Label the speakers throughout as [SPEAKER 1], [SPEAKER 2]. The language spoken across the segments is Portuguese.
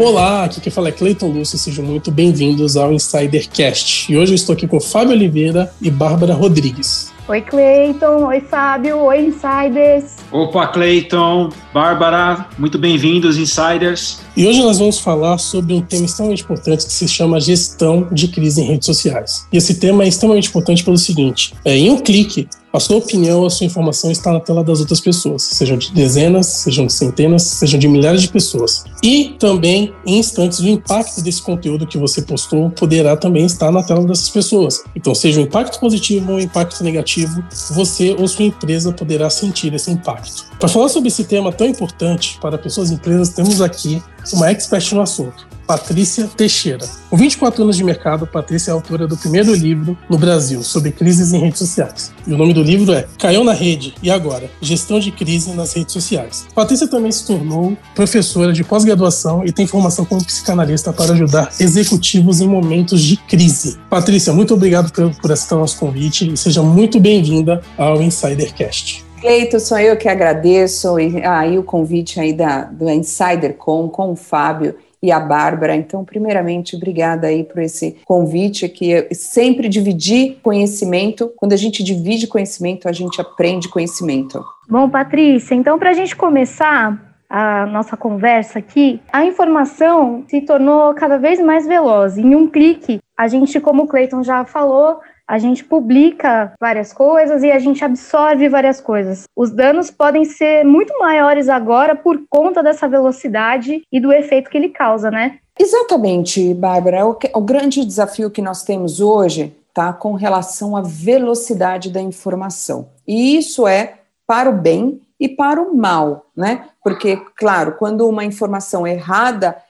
[SPEAKER 1] Olá, aqui quem fala é Cleiton Lúcio, sejam muito bem-vindos ao Insidercast. E hoje eu estou aqui com Fábio Oliveira e Bárbara Rodrigues.
[SPEAKER 2] Oi, Cleiton. Oi, Fábio. Oi, Insiders.
[SPEAKER 3] Opa, Cleiton. Bárbara, muito bem-vindos, Insiders.
[SPEAKER 1] E hoje nós vamos falar sobre um tema extremamente importante que se chama gestão de crise em redes sociais. E esse tema é extremamente importante pelo seguinte: é, em um clique, a sua opinião, a sua informação está na tela das outras pessoas, sejam de dezenas, sejam de centenas, sejam de milhares de pessoas. E também, em instantes, o impacto desse conteúdo que você postou poderá também estar na tela dessas pessoas. Então, seja um impacto positivo ou um impacto negativo, você ou sua empresa poderá sentir esse impacto. Para falar sobre esse tema tão importante para pessoas e empresas, temos aqui uma expert no assunto. Patrícia Teixeira. Com 24 anos de mercado, Patrícia é autora do primeiro livro no Brasil sobre crises em redes sociais. E o nome do livro é Caiu na Rede e Agora? Gestão de Crise nas Redes Sociais. Patrícia também se tornou professora de pós-graduação e tem formação como psicanalista para ajudar executivos em momentos de crise. Patrícia, muito obrigado por, por aceitar nosso convite e seja muito bem-vinda ao Insidercast.
[SPEAKER 4] Cleito, sou eu que agradeço aí o convite aí da, do Insider Com, com o Fábio e a Bárbara. Então, primeiramente, obrigada aí por esse convite, que sempre dividir conhecimento. Quando a gente divide conhecimento, a gente aprende conhecimento.
[SPEAKER 2] Bom, Patrícia, então para a gente começar a nossa conversa aqui, a informação se tornou cada vez mais veloz. Em um clique, a gente, como o Clayton já falou, a gente publica várias coisas e a gente absorve várias coisas. Os danos podem ser muito maiores agora por conta dessa velocidade e do efeito que ele causa, né?
[SPEAKER 4] Exatamente, Bárbara. O, o grande desafio que nós temos hoje tá com relação à velocidade da informação. E isso é para o bem e para o mal, né? Porque, claro, quando uma informação errada é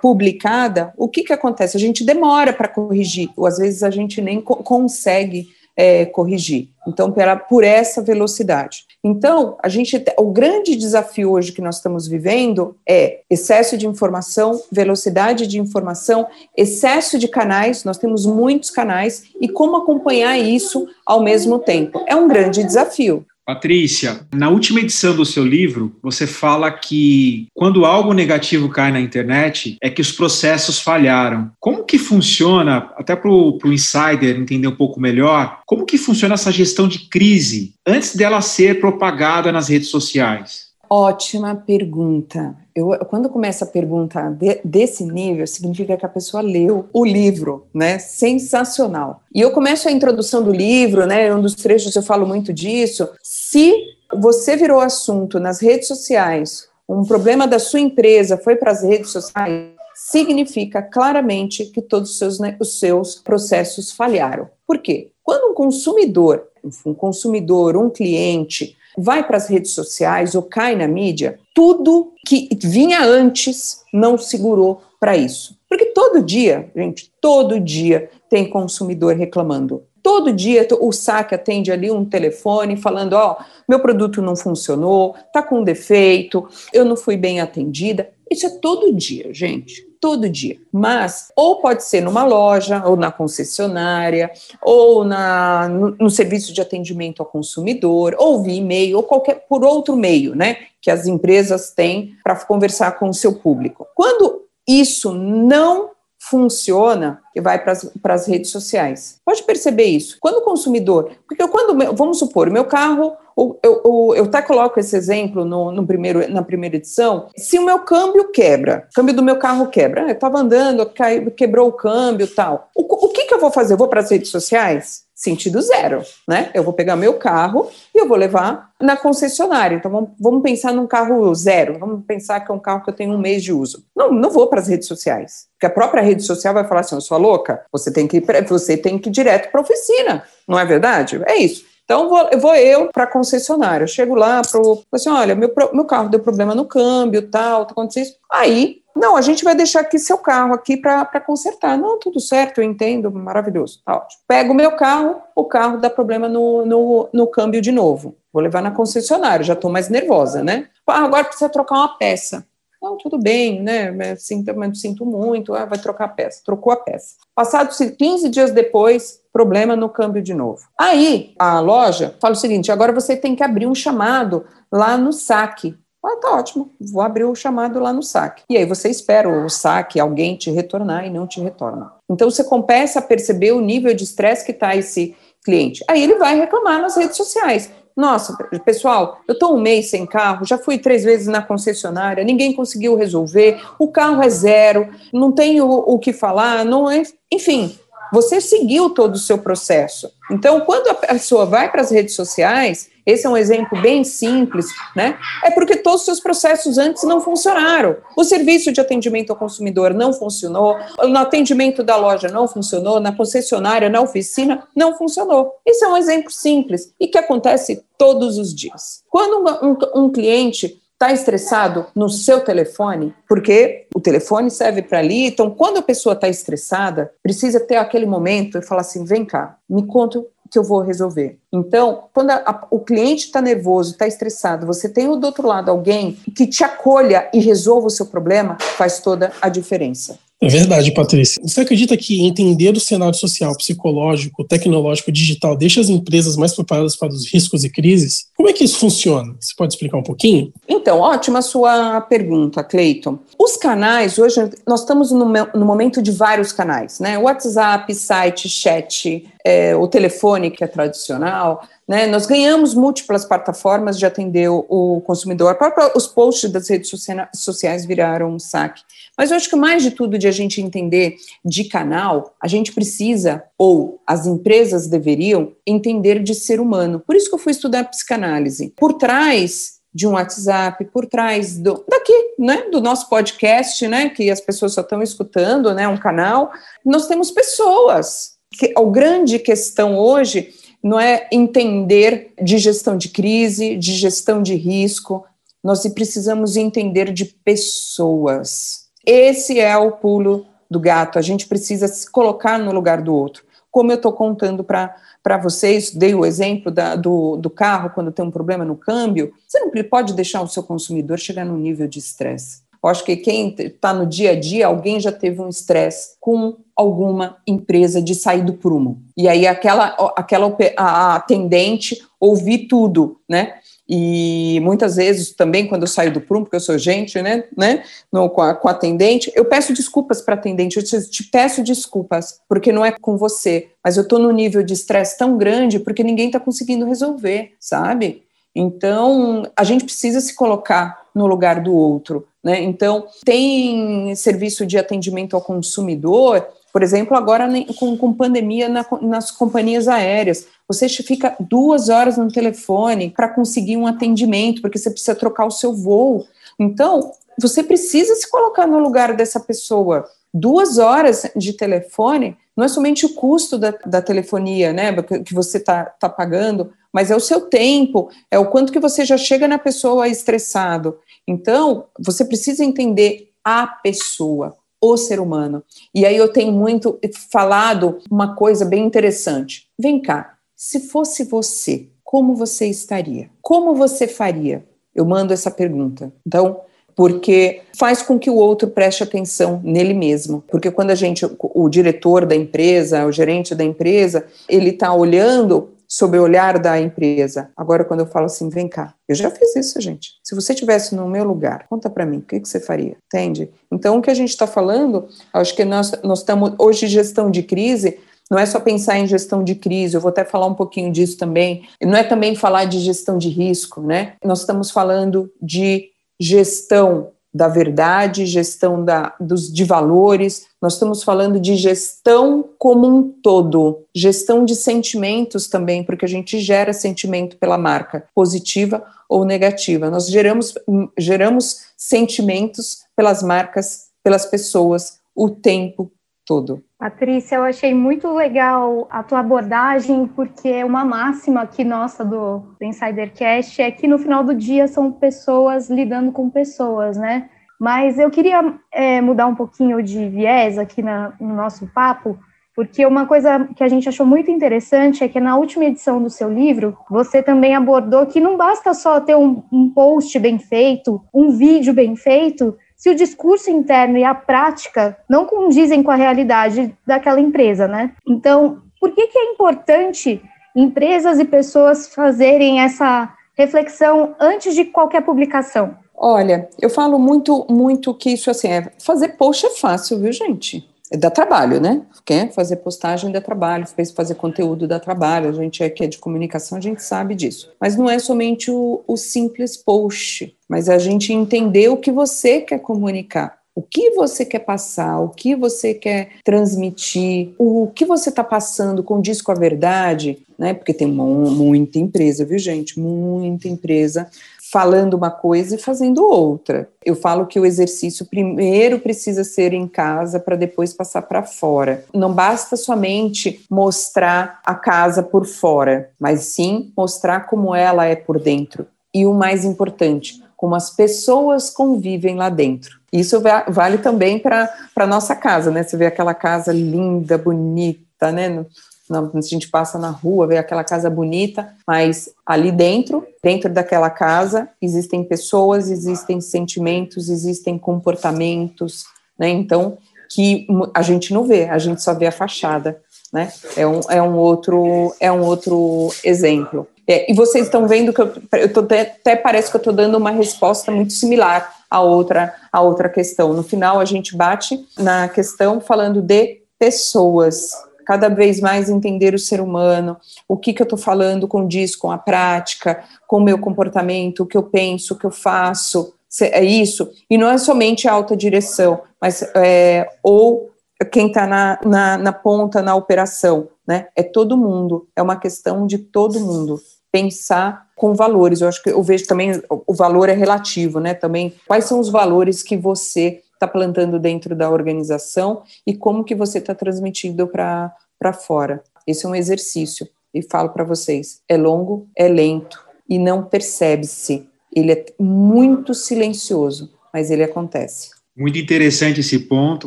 [SPEAKER 4] publicada, o que, que acontece? A gente demora para corrigir, ou às vezes a gente nem co consegue é, corrigir. Então, pela, por essa velocidade. Então, a gente, o grande desafio hoje que nós estamos vivendo é excesso de informação, velocidade de informação, excesso de canais. Nós temos muitos canais e como acompanhar isso ao mesmo tempo. É um grande desafio.
[SPEAKER 3] Patrícia, na última edição do seu livro, você fala que quando algo negativo cai na internet é que os processos falharam. Como que funciona, até para o insider entender um pouco melhor, como que funciona essa gestão de crise antes dela ser propagada nas redes sociais?
[SPEAKER 4] Ótima pergunta. Eu, quando começa a pergunta de, desse nível, significa que a pessoa leu o livro, né? Sensacional. E eu começo a introdução do livro, né? Um dos trechos eu falo muito disso. Se você virou assunto nas redes sociais, um problema da sua empresa foi para as redes sociais, significa claramente que todos os seus, né, os seus processos falharam. Por quê? Quando um consumidor, um consumidor, um cliente, vai para as redes sociais ou cai na mídia, tudo que vinha antes não segurou para isso. Porque todo dia, gente, todo dia tem consumidor reclamando. Todo dia o saque atende ali um telefone falando: Ó, oh, meu produto não funcionou, tá com defeito, eu não fui bem atendida. Isso é todo dia, gente todo dia. Mas, ou pode ser numa loja, ou na concessionária, ou na, no, no serviço de atendimento ao consumidor, ou via e-mail, ou qualquer por outro meio, né? Que as empresas têm para conversar com o seu público. Quando isso não funciona e vai para as redes sociais. Pode perceber isso. Quando o consumidor, porque quando, vamos supor, meu carro, eu, eu, eu até coloco esse exemplo no, no, primeiro, na primeira edição, se o meu câmbio quebra, câmbio do meu carro quebra, eu estava andando, quebrou o câmbio tal, o, o que, que eu vou fazer? Eu vou para as redes sociais? sentido zero, né? Eu vou pegar meu carro e eu vou levar na concessionária. Então vamos, vamos, pensar num carro zero. Vamos pensar que é um carro que eu tenho um mês de uso. Não, não vou para as redes sociais, porque a própria rede social vai falar assim: "Eu sou louca. Você tem que ir, você tem que ir direto para a oficina". Não é verdade? É isso. Então vou, eu vou eu para a concessionária. Eu chego lá para assim, olha, meu, meu carro deu problema no câmbio, tal, tá acontecendo isso. Aí não, a gente vai deixar aqui seu carro aqui para consertar. Não, tudo certo, eu entendo, maravilhoso. Tá ótimo. Pego o meu carro, o carro dá problema no, no, no câmbio de novo. Vou levar na concessionária, já estou mais nervosa, né? Ah, agora precisa trocar uma peça. Não, tudo bem, né? Sinto, sinto muito, ah, vai trocar a peça. Trocou a peça. Passados 15 dias depois, problema no câmbio de novo. Aí a loja fala o seguinte: agora você tem que abrir um chamado lá no saque Ah, tá ótimo, vou abrir o chamado lá no saque. E aí você espera o saque, alguém te retornar e não te retorna. Então você começa a perceber o nível de estresse que está esse cliente. Aí ele vai reclamar nas redes sociais. Nossa, pessoal, eu estou um mês sem carro, já fui três vezes na concessionária, ninguém conseguiu resolver, o carro é zero, não tenho o que falar, não é. Enfim, você seguiu todo o seu processo. Então, quando a pessoa vai para as redes sociais, esse é um exemplo bem simples, né? É porque todos os seus processos antes não funcionaram. O serviço de atendimento ao consumidor não funcionou, no atendimento da loja não funcionou, na concessionária, na oficina, não funcionou. Esse é um exemplo simples e que acontece todos os dias. Quando um, um, um cliente está estressado no seu telefone, porque o telefone serve para ali. Então, quando a pessoa está estressada, precisa ter aquele momento e falar assim: vem cá, me conta que eu vou resolver. Então, quando a, a, o cliente está nervoso, está estressado, você tem do outro lado alguém que te acolha e resolva o seu problema, faz toda a diferença.
[SPEAKER 1] É verdade, Patrícia. Você acredita que entender o cenário social, psicológico, tecnológico, digital deixa as empresas mais preparadas para os riscos e crises? Como é que isso funciona? Você pode explicar um pouquinho?
[SPEAKER 4] Então, ótima sua pergunta, Cleiton. Os canais, hoje, nós estamos no, no, momento de vários canais, né? WhatsApp, site, chat, é, o telefone, que é tradicional, né? Nós ganhamos múltiplas plataformas de atender o, consumidor. Os posts das redes sociais viraram um saque. Mas eu acho que mais de tudo de a gente entender de canal, a gente precisa, ou as empresas deveriam, entender de ser humano. Por isso que eu fui estudar psicanálise. Por trás de um WhatsApp, por trás do, daqui, né, do nosso podcast, né, que as pessoas só estão escutando, né, um canal, nós temos pessoas. Que, a grande questão hoje não é entender de gestão de crise, de gestão de risco, nós precisamos entender de pessoas. Esse é o pulo do gato, a gente precisa se colocar no lugar do outro. Como eu estou contando para vocês, dei o exemplo da, do, do carro, quando tem um problema no câmbio, você não pode deixar o seu consumidor chegar num nível de estresse. Eu acho que quem está no dia a dia, alguém já teve um estresse com alguma empresa de sair do prumo. E aí aquela, aquela a atendente ouvir tudo, né? E muitas vezes também, quando eu saio do prumo, porque eu sou gente, né, né no, com, a, com a atendente, eu peço desculpas para a atendente, eu te, te, peço desculpas, porque não é com você, mas eu estou no nível de estresse tão grande porque ninguém está conseguindo resolver, sabe? Então, a gente precisa se colocar no lugar do outro. Né? Então, tem serviço de atendimento ao consumidor, por exemplo, agora com, com pandemia na, nas companhias aéreas. Você fica duas horas no telefone para conseguir um atendimento, porque você precisa trocar o seu voo. Então, você precisa se colocar no lugar dessa pessoa. Duas horas de telefone não é somente o custo da, da telefonia, né, que você está tá pagando, mas é o seu tempo, é o quanto que você já chega na pessoa estressado. Então, você precisa entender a pessoa, o ser humano. E aí eu tenho muito falado uma coisa bem interessante. Vem cá, se fosse você, como você estaria? Como você faria? Eu mando essa pergunta. Então, porque faz com que o outro preste atenção nele mesmo. Porque quando a gente, o diretor da empresa, o gerente da empresa, ele está olhando sob o olhar da empresa. Agora, quando eu falo assim, vem cá, eu já fiz isso, gente. Se você tivesse no meu lugar, conta para mim, o que, que você faria? Entende? Então, o que a gente está falando, acho que nós, nós estamos, hoje, gestão de crise, não é só pensar em gestão de crise, eu vou até falar um pouquinho disso também. Não é também falar de gestão de risco, né? Nós estamos falando de gestão da verdade, gestão da, dos, de valores, nós estamos falando de gestão como um todo, gestão de sentimentos também, porque a gente gera sentimento pela marca, positiva ou negativa. Nós geramos, geramos sentimentos pelas marcas, pelas pessoas, o tempo todo.
[SPEAKER 2] Patrícia, eu achei muito legal a tua abordagem, porque é uma máxima aqui nossa do, do Insidercast é que no final do dia são pessoas lidando com pessoas, né? Mas eu queria é, mudar um pouquinho de viés aqui na, no nosso papo, porque uma coisa que a gente achou muito interessante é que na última edição do seu livro, você também abordou que não basta só ter um, um post bem feito, um vídeo bem feito, se o discurso interno e a prática não condizem com a realidade daquela empresa, né? Então, por que, que é importante empresas e pessoas fazerem essa reflexão antes de qualquer publicação?
[SPEAKER 4] Olha, eu falo muito, muito que isso assim é fazer post é fácil, viu, gente? É dá trabalho, né? Quer fazer postagem dá trabalho, fazer conteúdo dá trabalho. A gente é que é de comunicação, a gente sabe disso. Mas não é somente o, o simples post, mas a gente entender o que você quer comunicar o que você quer passar, o que você quer transmitir, o que você está passando com disco a verdade, né? Porque tem muita empresa, viu, gente? Muita empresa falando uma coisa e fazendo outra. Eu falo que o exercício primeiro precisa ser em casa para depois passar para fora. Não basta somente mostrar a casa por fora, mas sim mostrar como ela é por dentro. E o mais importante, como as pessoas convivem lá dentro. Isso vale também para a nossa casa, né? Você vê aquela casa linda, bonita, né? A gente passa na rua, vê aquela casa bonita, mas ali dentro, dentro daquela casa, existem pessoas, existem sentimentos, existem comportamentos, né? Então, que a gente não vê, a gente só vê a fachada, né? É um, é um, outro, é um outro exemplo. É, e vocês estão vendo que eu, eu tô, até, até parece que eu estou dando uma resposta muito similar à outra, à outra questão. No final, a gente bate na questão falando de pessoas, cada vez mais entender o ser humano, o que, que eu estou falando condiz com a prática, com o meu comportamento, o que eu penso, o que eu faço, é isso. E não é somente a alta direção, mas é, ou quem está na, na, na, ponta, na operação, né? É todo mundo, é uma questão de todo mundo pensar com valores. Eu acho que eu vejo também o valor é relativo, né? Também quais são os valores que você está plantando dentro da organização e como que você está transmitindo para fora. Esse é um exercício. E falo para vocês, é longo, é lento e não percebe-se. Ele é muito silencioso, mas ele acontece.
[SPEAKER 3] Muito interessante esse ponto,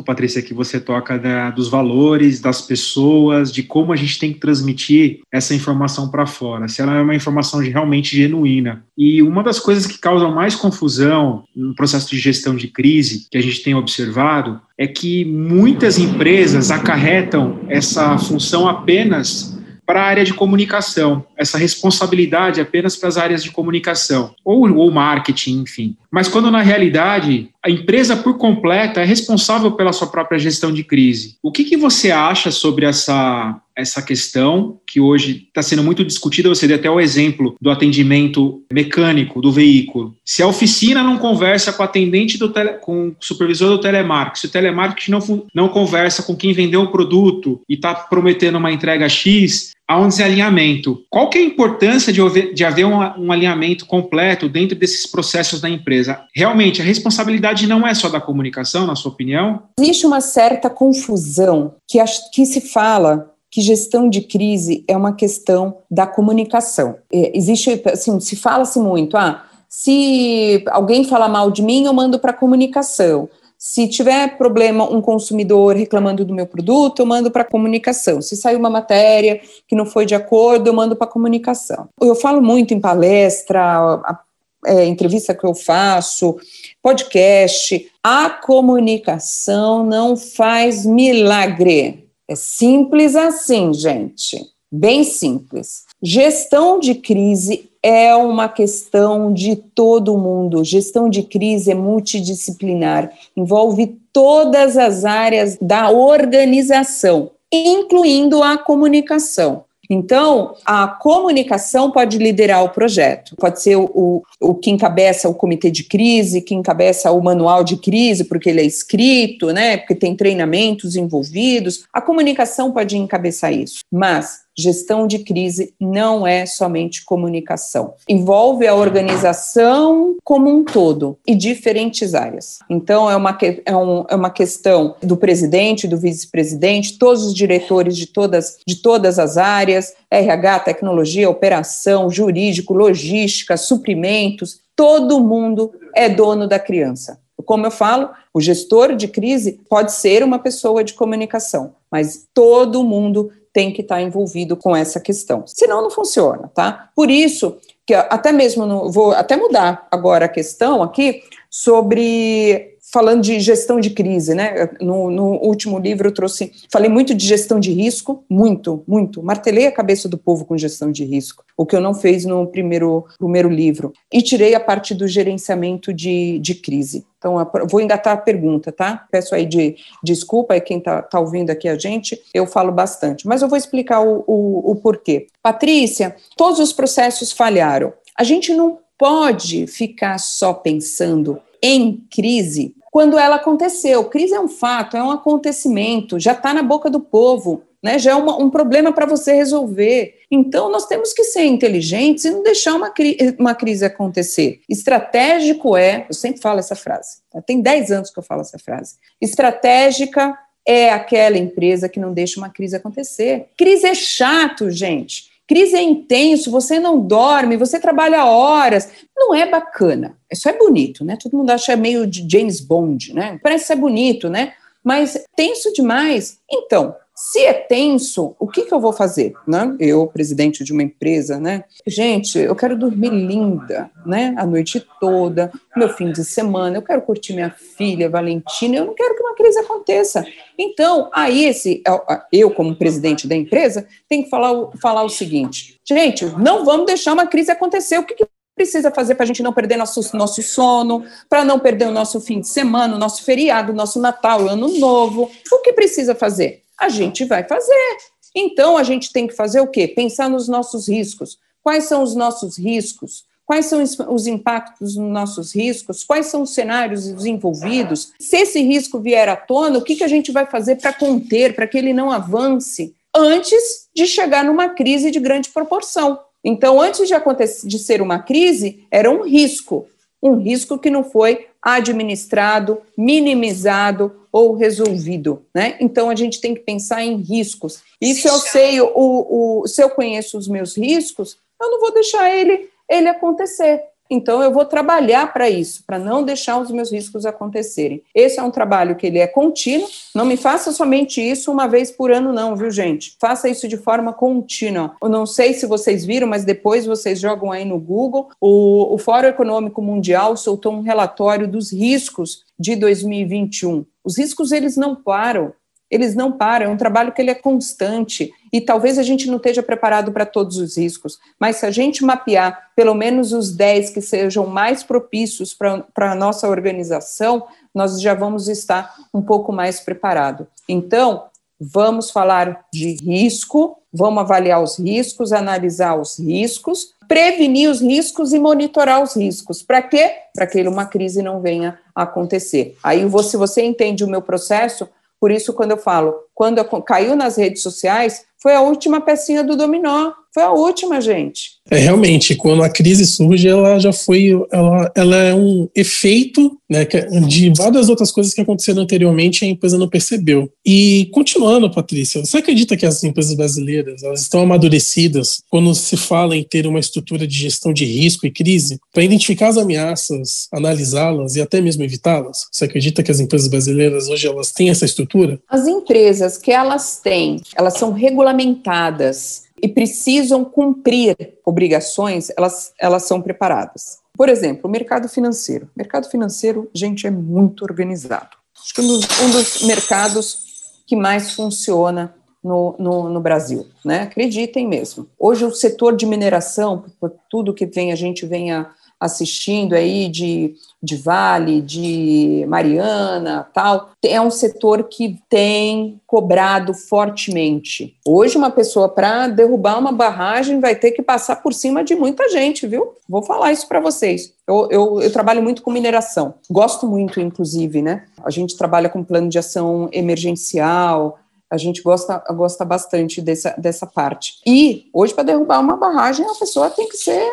[SPEAKER 3] Patrícia, que você toca da, dos valores, das pessoas, de como a gente tem que transmitir essa informação para fora, se ela é uma informação realmente genuína. E uma das coisas que causam mais confusão no processo de gestão de crise que a gente tem observado é que muitas empresas acarretam essa função apenas para a área de comunicação, essa responsabilidade apenas para as áreas de comunicação, ou, ou marketing, enfim. Mas quando na realidade a empresa por completa é responsável pela sua própria gestão de crise. O que, que você acha sobre essa, essa questão que hoje está sendo muito discutida? Você deu até o exemplo do atendimento mecânico do veículo. Se a oficina não conversa com o atendente do tele, com o supervisor do telemarketing, se o telemarketing não, não conversa com quem vendeu o produto e está prometendo uma entrega X, há um desalinhamento. Qual que é a importância de haver, de haver um, um, alinhamento completo dentro desses processos da empresa? Realmente, a responsabilidade não é só da comunicação, na sua opinião?
[SPEAKER 4] Existe uma certa confusão que, que se fala que gestão de crise é uma questão da comunicação. É, existe, assim, se fala-se muito, ah, se alguém fala mal de mim, eu mando para a comunicação. Se tiver problema, um consumidor reclamando do meu produto, eu mando para a comunicação. Se sair uma matéria que não foi de acordo, eu mando para a comunicação. Eu falo muito em palestra, a, é, entrevista que eu faço, podcast. A comunicação não faz milagre. É simples assim, gente. Bem simples. Gestão de crise é uma questão de todo mundo. Gestão de crise é multidisciplinar, envolve todas as áreas da organização, incluindo a comunicação. Então, a comunicação pode liderar o projeto, pode ser o, o, que encabeça o comitê de crise, que encabeça o manual de crise, porque ele é escrito, né? Porque tem treinamentos envolvidos. A comunicação pode encabeçar isso, mas Gestão de crise não é somente comunicação. Envolve a organização como um todo e diferentes áreas. Então, é uma, é, um, é uma questão do presidente, do vice-presidente, todos os diretores de todas, de todas as áreas, RH, tecnologia, operação, jurídico, logística, suprimentos, todo mundo é dono da criança. Como eu falo, o gestor de crise pode ser uma pessoa de comunicação, mas todo mundo tem que estar envolvido com essa questão. Senão não funciona, tá? Por isso que até mesmo no, vou até mudar agora a questão aqui sobre falando de gestão de crise, né? No, no, último livro eu trouxe, falei muito de gestão de risco, muito, muito. Martelei a cabeça do povo com gestão de risco, o que eu não fiz no primeiro, primeiro livro. E tirei a parte do gerenciamento de, de crise. Então, vou engatar a pergunta, tá? Peço aí de desculpa aí quem está tá ouvindo aqui a gente, eu falo bastante, mas eu vou explicar o, o, o porquê. Patrícia, todos os processos falharam. A gente não pode ficar só pensando em crise quando ela aconteceu. Crise é um fato, é um acontecimento, já está na boca do povo, né? já é uma, um problema para você resolver. Então, nós temos que ser inteligentes e não deixar uma, cri uma crise acontecer. Estratégico é, eu sempre falo essa frase, tem 10 anos que eu falo essa frase. Estratégica é aquela empresa que não deixa uma crise acontecer. Crise é chato, gente. Crise é intenso, você não dorme, você trabalha horas. Não é bacana. Isso é bonito, né? Todo mundo acha meio de James Bond, né? Parece ser bonito, né? Mas tenso demais. Então, se é tenso, o que, que eu vou fazer? Né? Eu, presidente de uma empresa, né? Gente, eu quero dormir linda, né? A noite toda, meu fim de semana, eu quero curtir minha filha, Valentina, eu não quero que uma crise aconteça. Então, aí esse, eu, como presidente da empresa, tenho que falar, falar o seguinte: gente, não vamos deixar uma crise acontecer. O que, que precisa fazer para a gente não perder nosso, nosso sono, para não perder o nosso fim de semana, o nosso feriado, o nosso Natal, o Ano Novo? O que precisa fazer? A gente vai fazer. Então, a gente tem que fazer o quê? Pensar nos nossos riscos. Quais são os nossos riscos? Quais são os impactos nos nossos riscos? Quais são os cenários desenvolvidos? Se esse risco vier à tona, o que, que a gente vai fazer para conter, para que ele não avance antes de chegar numa crise de grande proporção? Então, antes de, acontecer, de ser uma crise, era um risco, um risco que não foi administrado, minimizado ou resolvido, né? Então a gente tem que pensar em riscos. E se eu sei o, o se eu conheço os meus riscos, eu não vou deixar ele ele acontecer. Então, eu vou trabalhar para isso, para não deixar os meus riscos acontecerem. Esse é um trabalho que ele é contínuo. Não me faça somente isso uma vez por ano, não, viu, gente? Faça isso de forma contínua. Eu não sei se vocês viram, mas depois vocês jogam aí no Google. O, o Fórum Econômico Mundial soltou um relatório dos riscos de 2021. Os riscos, eles não param eles não param, é um trabalho que ele é constante e talvez a gente não esteja preparado para todos os riscos, mas se a gente mapear pelo menos os 10 que sejam mais propícios para a nossa organização, nós já vamos estar um pouco mais preparado. Então, vamos falar de risco, vamos avaliar os riscos, analisar os riscos, prevenir os riscos e monitorar os riscos. Para quê? Para que uma crise não venha a acontecer. Aí, se você entende o meu processo, por isso, quando eu falo, quando caiu nas redes sociais, foi a última pecinha do dominó. Foi a última, gente.
[SPEAKER 1] É realmente, quando a crise surge, ela já foi, ela, ela é um efeito né, de várias outras coisas que aconteceram anteriormente e a empresa não percebeu. E continuando, Patrícia, você acredita que as empresas brasileiras elas estão amadurecidas quando se fala em ter uma estrutura de gestão de risco e crise para identificar as ameaças, analisá-las e até mesmo evitá-las? Você acredita que as empresas brasileiras hoje elas têm essa estrutura?
[SPEAKER 4] As empresas que elas têm, elas são regulamentadas e precisam cumprir obrigações, elas, elas são preparadas. Por exemplo, o mercado financeiro. O mercado financeiro, gente, é muito organizado. Acho que um dos, um dos mercados que mais funciona no, no, no, Brasil, né? Acreditem mesmo. Hoje o setor de mineração, por tudo que vem, a gente venha assistindo aí de, de Vale, de Mariana, tal, é um setor que tem cobrado fortemente. Hoje, uma pessoa para derrubar uma barragem vai ter que passar por cima de muita gente, viu? Vou falar isso para vocês. Eu, eu, eu, trabalho muito com mineração, gosto muito, inclusive, né? A gente trabalha com plano de ação emergencial, a gente gosta, gosta bastante dessa, dessa parte. E hoje, para derrubar uma barragem, a pessoa tem que ser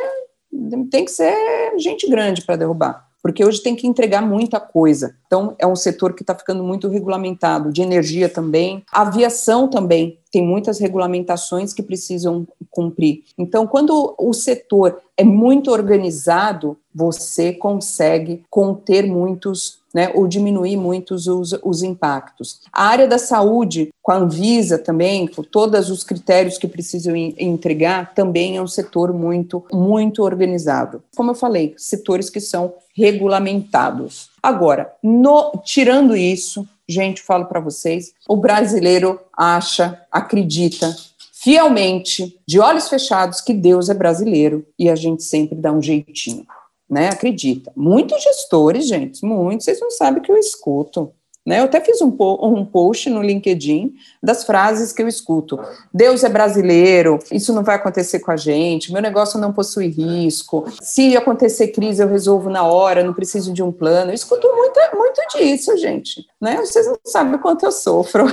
[SPEAKER 4] tem que ser gente grande para derrubar, porque hoje tem que entregar muita coisa. Então, é um setor que está ficando muito regulamentado, de energia também. Aviação também tem muitas regulamentações que precisam cumprir. Então, quando o setor é muito organizado, você consegue conter muitos né, ou diminuir muito os, os impactos. A área da saúde, com a Anvisa também, com todos os critérios que precisam entregar, também é um setor muito, muito organizado. Como eu falei, setores que são regulamentados. Agora, no, tirando isso, gente, falo para vocês, o brasileiro acha, acredita fielmente, de olhos fechados, que Deus é brasileiro e a gente sempre dá um jeitinho né? Acredita. Muitos gestores, gente, muitos, vocês não sabem que eu escuto. Né? Eu até fiz um, po um post no LinkedIn das frases que eu escuto. Deus é brasileiro, isso não vai acontecer com a gente, meu negócio não possui risco, se acontecer crise eu resolvo na hora, não preciso de um plano. Eu escuto muito, muito disso, gente. Né? Vocês não sabem o quanto eu sofro.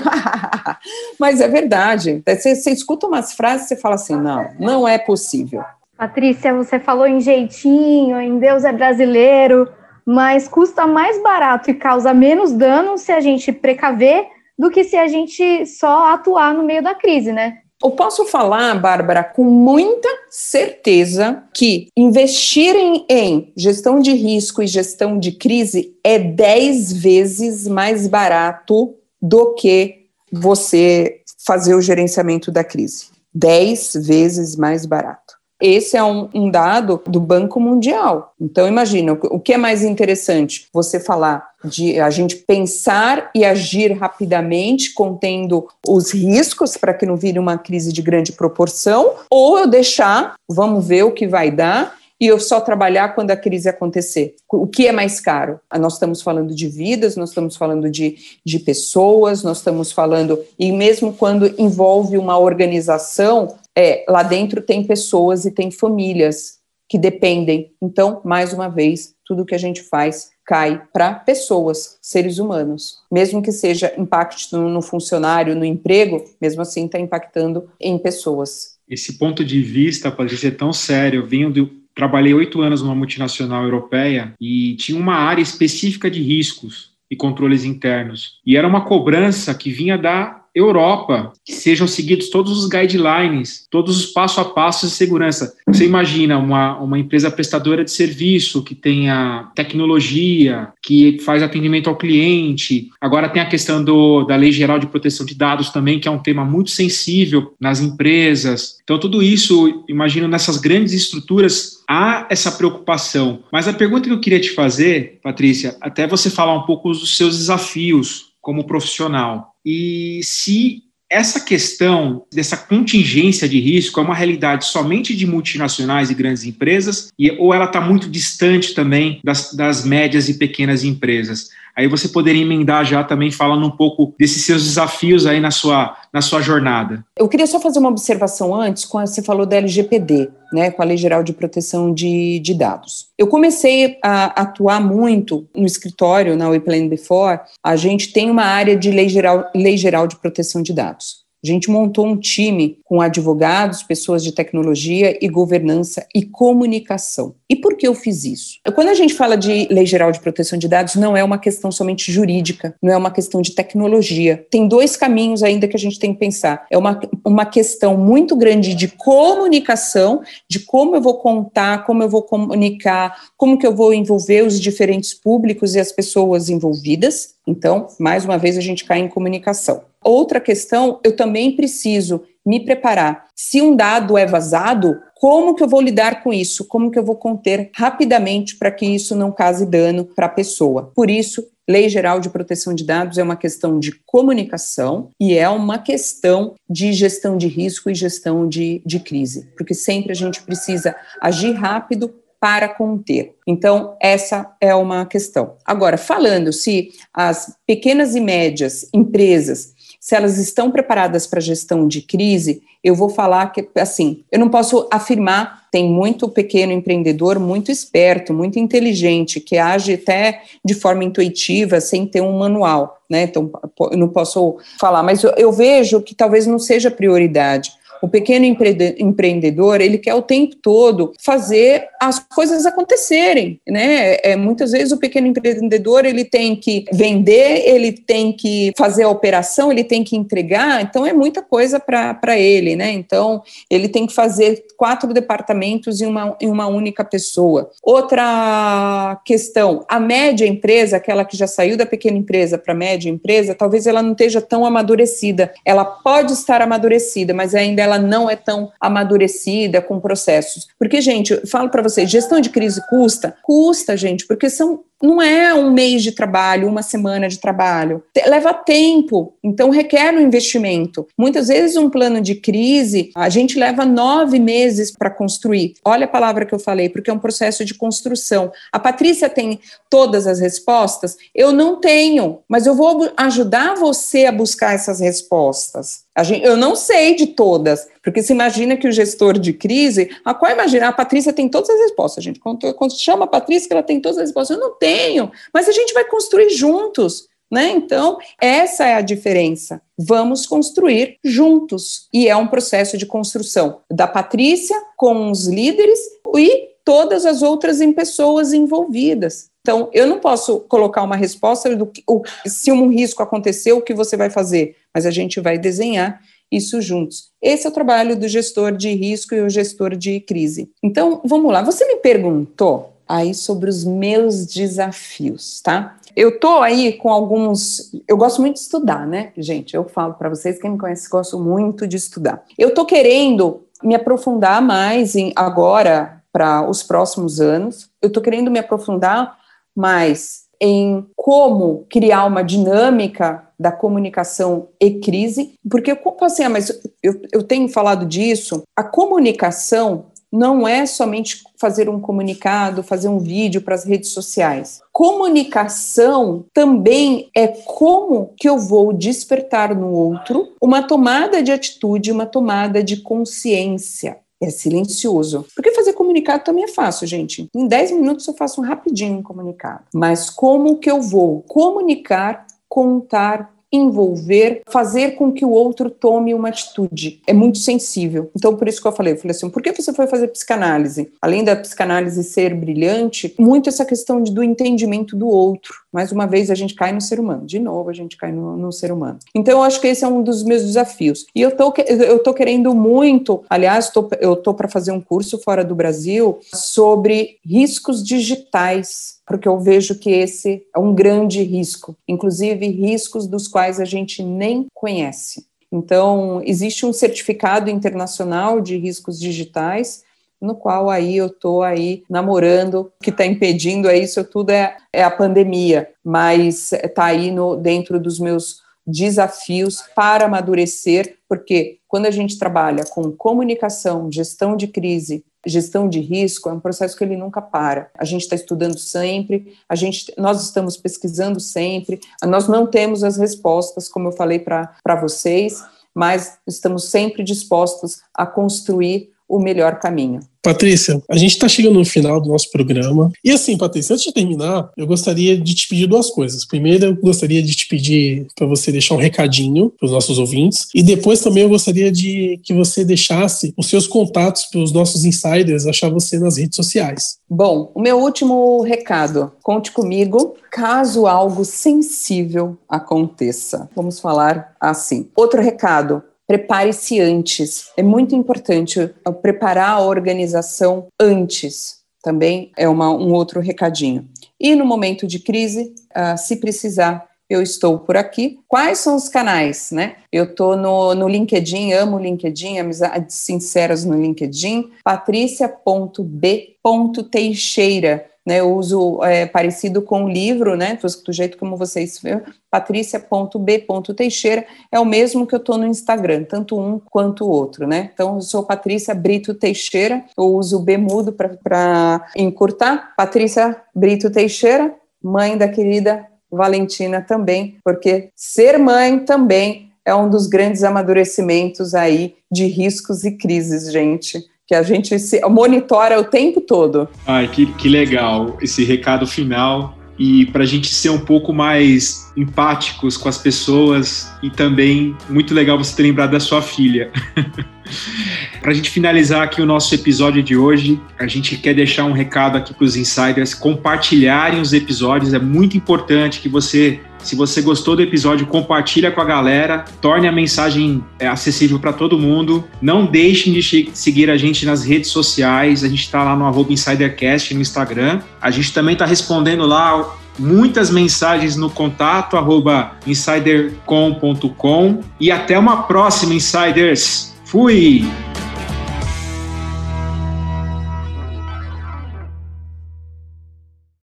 [SPEAKER 4] Mas é verdade. Você, você escuta umas frases e fala assim: não, não é possível.
[SPEAKER 2] Patrícia, você falou em jeitinho, em Deus é brasileiro, mas custa mais barato e causa menos dano se a gente precaver do que se a gente só atuar no meio da crise, né?
[SPEAKER 4] Eu posso falar, Bárbara, com muita certeza que investir em gestão de risco e gestão de crise é 10 vezes mais barato do que você fazer o gerenciamento da crise. 10 vezes mais barato. Esse é um, um, dado do Banco Mundial. Então, imagina, o que é mais interessante? Você falar de a gente pensar e agir rapidamente, contendo os riscos para que não vire uma crise de grande proporção, ou eu deixar, vamos ver o que vai dar, e eu só trabalhar quando a crise acontecer. O que é mais caro? Ah, nós estamos falando de vidas, nós estamos falando de, de pessoas, nós estamos falando, e mesmo quando envolve uma organização, é, lá dentro tem pessoas e tem famílias que dependem. Então, mais uma vez, tudo que a gente faz cai para pessoas, seres humanos. Mesmo que seja impacto no, funcionário, no emprego, mesmo assim está impactando em pessoas.
[SPEAKER 3] Esse ponto de vista, Patrícia, é tão sério. Eu venho do, trabalhei oito anos numa multinacional europeia e tinha uma área específica de riscos e controles internos. E era uma cobrança que vinha da Europa, que sejam seguidos todos os guidelines, todos os passo a passos de segurança. Você imagina uma, uma empresa prestadora de serviço que tenha tecnologia, que faz atendimento ao cliente. Agora tem a questão do, da Lei Geral de Proteção de Dados também, que é um tema muito sensível nas empresas. Então, tudo isso, imagino, nessas grandes estruturas, há essa preocupação. Mas a pergunta que eu queria te fazer, Patrícia, até você falar um pouco dos seus desafios como profissional. E se essa questão dessa contingência de risco é uma realidade somente de multinacionais e grandes empresas, e, ou ela está muito distante também das, das médias e pequenas empresas? Aí você poderia emendar já também falando um pouco desses seus desafios aí na sua, na sua jornada.
[SPEAKER 4] Eu queria só fazer uma observação antes, quando você falou da LGPD, né, com a Lei Geral de Proteção de, de Dados. Eu comecei a atuar muito no escritório, na WePlan Before, a gente tem uma área de Lei Geral, Lei Geral de Proteção de Dados. A gente montou um time com advogados, pessoas de tecnologia e governança e comunicação. E por que eu fiz isso? Quando a gente fala de Lei Geral de Proteção de Dados, não é uma questão somente jurídica, não é uma questão de tecnologia. Tem dois caminhos ainda que a gente tem que pensar. É uma, uma questão muito grande de comunicação, de como eu vou contar, como eu vou comunicar, como que eu vou envolver os diferentes públicos e as pessoas envolvidas. Então, mais uma vez, a gente cai em comunicação. Outra questão, eu também preciso me preparar. Se um dado é vazado, como que eu vou lidar com isso? Como que eu vou conter rapidamente para que isso não cause dano para a pessoa? Por isso, Lei Geral de Proteção de Dados é uma questão de comunicação e é uma questão de gestão de risco e gestão de, de crise, porque sempre a gente precisa agir rápido para conter. Então, essa é uma questão. Agora, falando se as pequenas e médias empresas se elas estão preparadas para gestão de crise, eu vou falar que, assim, eu não posso afirmar, tem muito pequeno empreendedor, muito esperto, muito inteligente, que age até de forma intuitiva, sem ter um manual, né? Então, eu não posso falar, mas eu, eu vejo que talvez não seja prioridade. O pequeno empreendedor, ele quer o tempo todo fazer as coisas acontecerem, né? É, muitas vezes o pequeno empreendedor, ele tem que vender, ele tem que fazer a operação, ele tem que entregar, então é muita coisa para ele, né? Então, ele tem que fazer quatro departamentos em uma, em uma única pessoa. Outra questão, a média empresa, aquela que já saiu da pequena empresa para a média empresa, talvez ela não esteja tão amadurecida. Ela pode estar amadurecida, mas ainda ela não é tão amadurecida com processos. Porque, gente, eu falo para vocês, gestão de crise custa? Custa, gente, porque são não é um mês de trabalho, uma semana de trabalho. Leva tempo, então requer um investimento. Muitas vezes, um plano de crise, a gente leva nove meses para construir. Olha a palavra que eu falei, porque é um processo de construção. A Patrícia tem todas as respostas? Eu não tenho, mas eu vou ajudar você a buscar essas respostas. Gente, eu não sei de todas, porque se imagina que o gestor de crise, a qual imagina? A Patrícia tem todas as respostas, gente. Quando, quando chama a Patrícia, que ela tem todas as respostas, eu não tenho, mas a gente vai construir juntos. Né? Então, essa é a diferença. Vamos construir juntos. E é um processo de construção da Patrícia com os líderes e todas as outras pessoas envolvidas. Então, eu não posso colocar uma resposta do que, o, se um risco aconteceu, o que você vai fazer, mas a gente vai desenhar isso juntos. Esse é o trabalho do gestor de risco e o gestor de crise. Então, vamos lá. Você me perguntou aí sobre os meus desafios, tá? Eu tô aí com alguns. Eu gosto muito de estudar, né, gente? Eu falo para vocês, quem me conhece, gosto muito de estudar. Eu tô querendo me aprofundar mais em agora para os próximos anos. Eu tô querendo me aprofundar mais em como criar uma dinâmica da comunicação e crise, porque eu assim, ah, mas eu, eu tenho falado disso, a comunicação não é somente fazer um comunicado, fazer um vídeo para as redes sociais. Comunicação também é como que eu vou despertar no outro uma tomada de atitude, uma tomada de consciência é silencioso. Porque fazer comunicado também é fácil, gente. Em 10 minutos eu faço um rapidinho um comunicado. Mas como que eu vou comunicar, contar, envolver, fazer com que o outro tome uma atitude. É muito sensível. Então, por isso que eu falei, eu falei assim, por que você foi fazer psicanálise? Além da psicanálise ser brilhante, muito essa questão do entendimento do outro. Mais uma vez, a gente cai no ser humano. De novo, a gente cai no, no ser humano. Então, eu acho que esse é um dos meus desafios. E eu tô, eu tô querendo muito, aliás, tô, eu tô para fazer um curso fora do Brasil sobre riscos digitais porque eu vejo que esse é um grande risco, inclusive riscos dos quais a gente nem conhece. Então, existe um certificado internacional de riscos digitais, no qual aí eu estou aí namorando, o que está impedindo isso tudo é, é a pandemia, mas está aí no, dentro dos meus desafios para amadurecer, porque quando a gente trabalha com comunicação, gestão de crise, gestão de risco, é um processo que ele nunca para. A gente está estudando sempre, a gente, nós estamos pesquisando sempre, nós não temos as respostas, como eu falei para vocês, mas estamos sempre dispostos a construir o melhor caminho.
[SPEAKER 1] Patrícia, a gente está chegando no final do nosso programa. E assim, Patrícia, antes de terminar, eu gostaria de te pedir duas coisas. Primeiro, eu gostaria de te pedir para você deixar um recadinho para os nossos ouvintes. E depois também eu gostaria de que você deixasse os seus contatos para os nossos insiders achar você nas redes sociais.
[SPEAKER 4] Bom, o meu último recado: conte comigo caso algo sensível aconteça. Vamos falar assim. Outro recado: prepare-se antes. É muito importante preparar a organização antes. Também é uma, um outro recadinho. E no momento de crise, uh, se precisar, eu estou por aqui. Quais são os canais, né? Eu estou no, no LinkedIn, amo o LinkedIn, amizades sinceras no LinkedIn, patrícia.b.teixeira né, eu uso é, parecido com o livro, né, do jeito como vocês viram, patrícia.b.teixeira, é o mesmo que eu estou no Instagram, tanto um quanto o outro, né, então eu sou Patrícia Brito Teixeira, eu uso o B mudo para encurtar, Patrícia Brito Teixeira, mãe da querida Valentina também, porque ser mãe também é um dos grandes amadurecimentos aí de riscos e crises, gente que a gente se monitora o tempo todo.
[SPEAKER 3] Ai, que, que legal esse recado final. e para a gente ser um pouco mais empáticos com as pessoas e também muito legal você ter lembrado da sua filha. Para a gente finalizar aqui o nosso episódio de hoje, a gente quer deixar um recado aqui para os insiders compartilharem os episódios. É muito importante que você, se você gostou do episódio, compartilha com a galera, torne a mensagem é, acessível para todo mundo. Não deixem de seguir a gente nas redes sociais. A gente está lá no InsiderCast no Instagram. A gente também está respondendo lá muitas mensagens no contato arroba insidercom.com e até uma próxima, Insiders! Fui!